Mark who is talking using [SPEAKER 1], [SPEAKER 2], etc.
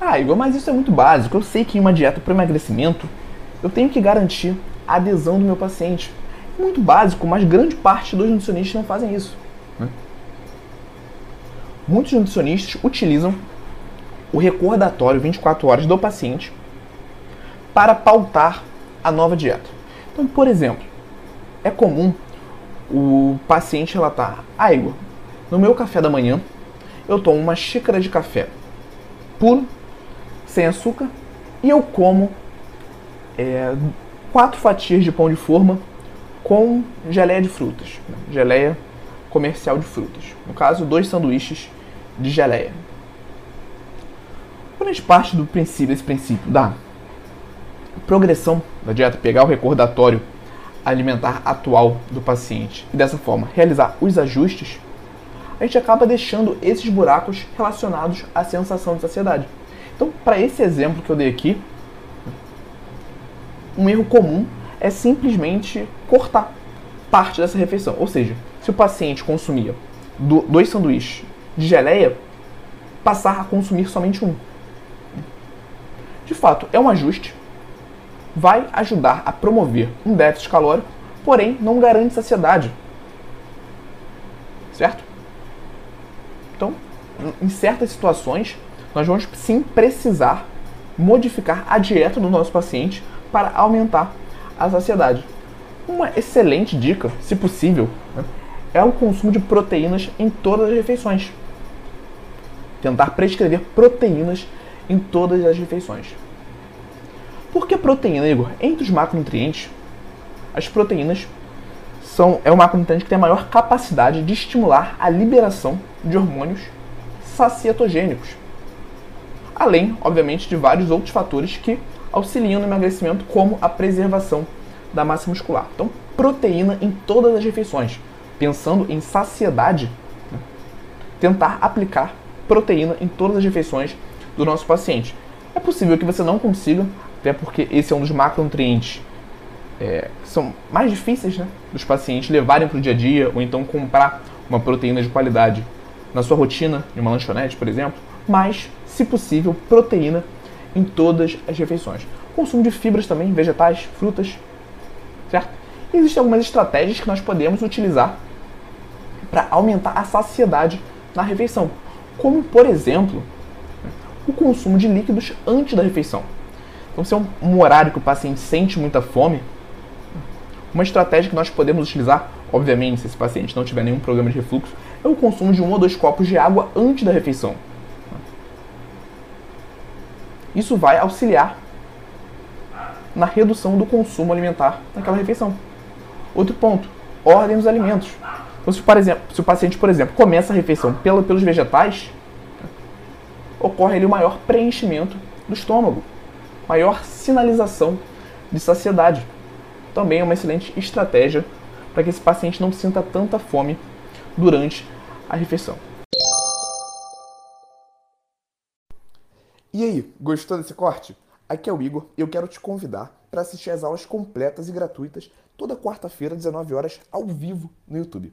[SPEAKER 1] Ah, Igor, mas isso é muito básico. Eu sei que em uma dieta para emagrecimento eu tenho que garantir a adesão do meu paciente. É muito básico, mas grande parte dos nutricionistas não fazem isso. Né? Muitos nutricionistas utilizam o recordatório 24 horas do paciente para pautar a nova dieta. Então, por exemplo, é comum o paciente relatar: Ah, Igor, no meu café da manhã eu tomo uma xícara de café puro sem açúcar e eu como é, quatro fatias de pão de forma com geleia de frutas, né? geleia comercial de frutas. No caso, dois sanduíches de geleia. Quando a gente parte do princípio, esse princípio da progressão da dieta, pegar o recordatório alimentar atual do paciente e dessa forma realizar os ajustes, a gente acaba deixando esses buracos relacionados à sensação de saciedade. Então, para esse exemplo que eu dei aqui, um erro comum é simplesmente cortar parte dessa refeição. Ou seja, se o paciente consumia dois sanduíches de geleia, passar a consumir somente um. De fato, é um ajuste, vai ajudar a promover um déficit calórico, porém não garante saciedade. Certo? Então, em certas situações, nós vamos sim precisar modificar a dieta do nosso paciente para aumentar a saciedade. Uma excelente dica, se possível, né, é o consumo de proteínas em todas as refeições. Tentar prescrever proteínas em todas as refeições. Por que proteína, Igor? Entre os macronutrientes, as proteínas são, é o macronutriente que tem a maior capacidade de estimular a liberação de hormônios sacietogênicos além, obviamente, de vários outros fatores que auxiliam no emagrecimento, como a preservação da massa muscular. Então, proteína em todas as refeições. Pensando em saciedade, né? tentar aplicar proteína em todas as refeições do nosso paciente. É possível que você não consiga, até porque esse é um dos macronutrientes é, que são mais difíceis né, dos pacientes levarem para o dia a dia, ou então comprar uma proteína de qualidade na sua rotina, em uma lanchonete, por exemplo, mas se possível, proteína em todas as refeições. Consumo de fibras também, vegetais, frutas, certo? E existem algumas estratégias que nós podemos utilizar para aumentar a saciedade na refeição, como por exemplo, o consumo de líquidos antes da refeição. Então, se é um, um horário que o paciente sente muita fome, uma estratégia que nós podemos utilizar, obviamente, se esse paciente não tiver nenhum problema de refluxo, é o consumo de um ou dois copos de água antes da refeição. Isso vai auxiliar na redução do consumo alimentar naquela refeição. Outro ponto, ordem dos alimentos. Então, se, por exemplo, se o paciente, por exemplo, começa a refeição pela, pelos vegetais, ocorre ali o maior preenchimento do estômago, maior sinalização de saciedade. Também é uma excelente estratégia para que esse paciente não sinta tanta fome durante a refeição. E aí, gostou desse corte? Aqui é o Igor e eu quero te convidar para assistir às aulas completas e gratuitas toda quarta-feira, 19 horas, ao vivo no YouTube.